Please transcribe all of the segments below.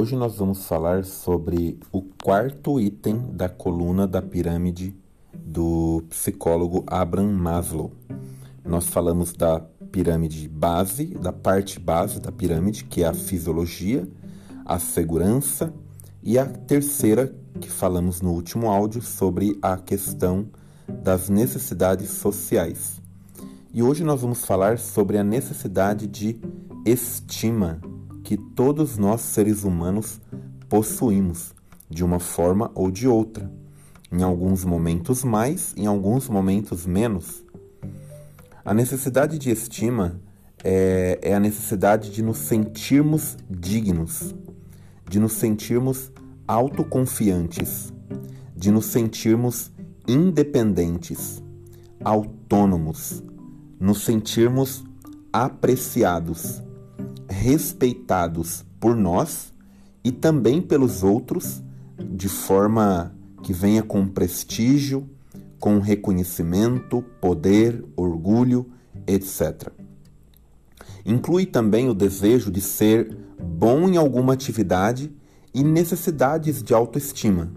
Hoje nós vamos falar sobre o quarto item da coluna da pirâmide do psicólogo Abraham Maslow. Nós falamos da pirâmide base, da parte base da pirâmide, que é a fisiologia, a segurança, e a terceira, que falamos no último áudio, sobre a questão das necessidades sociais. E hoje nós vamos falar sobre a necessidade de estima que todos nós seres humanos possuímos, de uma forma ou de outra. Em alguns momentos mais, em alguns momentos menos. A necessidade de estima é, é a necessidade de nos sentirmos dignos, de nos sentirmos autoconfiantes, de nos sentirmos independentes, autônomos, nos sentirmos apreciados, respeitados por nós e também pelos outros, de forma que venha com prestígio, com reconhecimento, poder, orgulho, etc. Inclui também o desejo de ser bom em alguma atividade e necessidades de autoestima.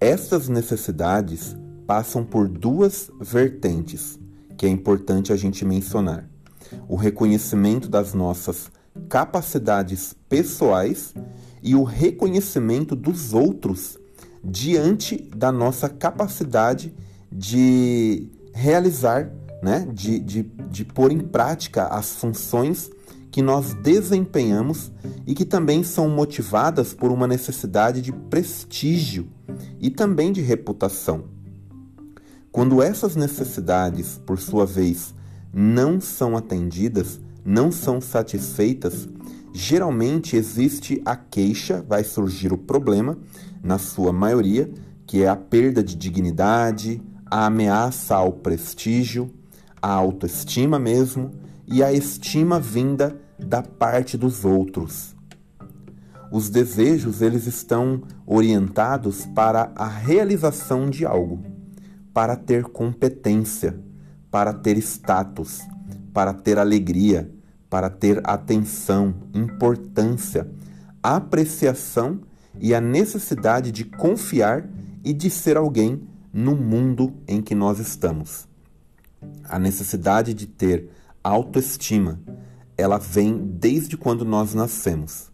Essas necessidades passam por duas vertentes que é importante a gente mencionar: o reconhecimento das nossas capacidades pessoais e o reconhecimento dos outros diante da nossa capacidade de realizar, né, de, de, de pôr em prática as funções que nós desempenhamos e que também são motivadas por uma necessidade de prestígio e também de reputação. Quando essas necessidades, por sua vez, não são atendidas, não são satisfeitas, geralmente existe a queixa, vai surgir o problema, na sua maioria, que é a perda de dignidade, a ameaça ao prestígio, a autoestima mesmo e a estima vinda da parte dos outros. Os desejos eles estão orientados para a realização de algo, para ter competência, para ter status, para ter alegria, para ter atenção, importância, apreciação e a necessidade de confiar e de ser alguém no mundo em que nós estamos. A necessidade de ter autoestima, ela vem desde quando nós nascemos.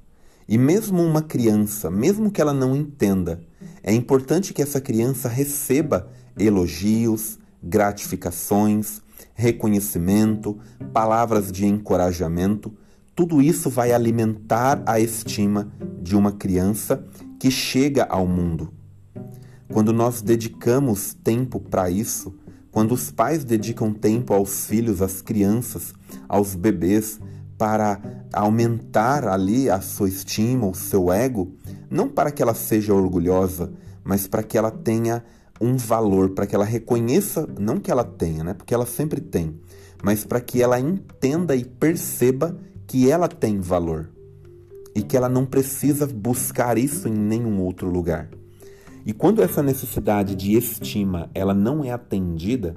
E mesmo uma criança, mesmo que ela não entenda, é importante que essa criança receba elogios, gratificações, reconhecimento, palavras de encorajamento. Tudo isso vai alimentar a estima de uma criança que chega ao mundo. Quando nós dedicamos tempo para isso, quando os pais dedicam tempo aos filhos, às crianças, aos bebês, para aumentar ali a sua estima, o seu ego, não para que ela seja orgulhosa, mas para que ela tenha um valor, para que ela reconheça, não que ela tenha, né? Porque ela sempre tem, mas para que ela entenda e perceba que ela tem valor e que ela não precisa buscar isso em nenhum outro lugar. E quando essa necessidade de estima ela não é atendida,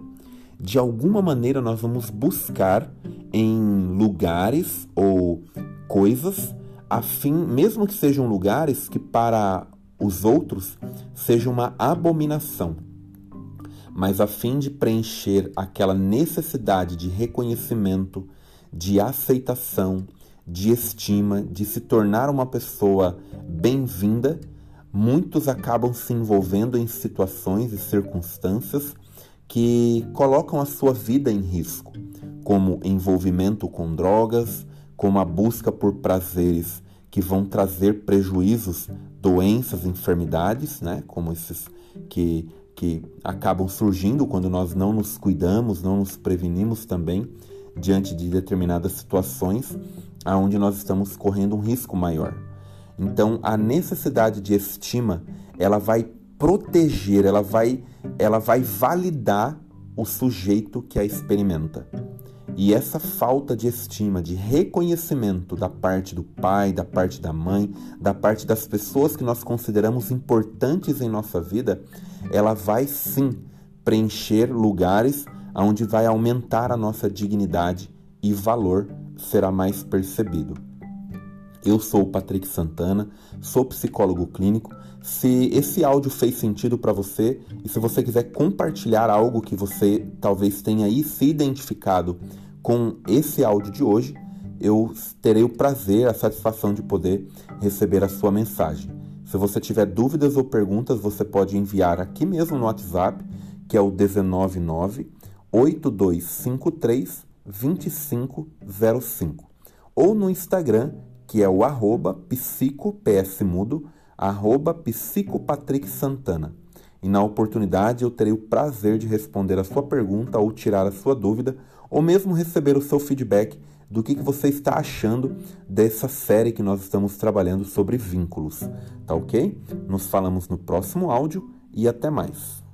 de alguma maneira nós vamos buscar em lugares ou coisas, a fim, mesmo que sejam lugares que para os outros seja uma abominação, mas a fim de preencher aquela necessidade de reconhecimento, de aceitação, de estima, de se tornar uma pessoa bem-vinda, muitos acabam se envolvendo em situações e circunstâncias que colocam a sua vida em risco, como envolvimento com drogas, como a busca por prazeres que vão trazer prejuízos, doenças, enfermidades, né? como esses que, que acabam surgindo quando nós não nos cuidamos, não nos prevenimos também diante de determinadas situações aonde nós estamos correndo um risco maior. Então, a necessidade de estima, ela vai proteger, ela vai, ela vai validar o sujeito que a experimenta. E essa falta de estima, de reconhecimento da parte do pai, da parte da mãe, da parte das pessoas que nós consideramos importantes em nossa vida, ela vai sim preencher lugares onde vai aumentar a nossa dignidade e valor será mais percebido. Eu sou o Patrick Santana, sou psicólogo clínico. Se esse áudio fez sentido para você e se você quiser compartilhar algo que você talvez tenha aí se identificado com esse áudio de hoje, eu terei o prazer, a satisfação de poder receber a sua mensagem. Se você tiver dúvidas ou perguntas, você pode enviar aqui mesmo no WhatsApp, que é o 199 8253 2505, ou no Instagram, que é o arroba arroba. E na oportunidade eu terei o prazer de responder a sua pergunta ou tirar a sua dúvida, ou mesmo receber o seu feedback do que, que você está achando dessa série que nós estamos trabalhando sobre vínculos. Tá ok? Nos falamos no próximo áudio e até mais.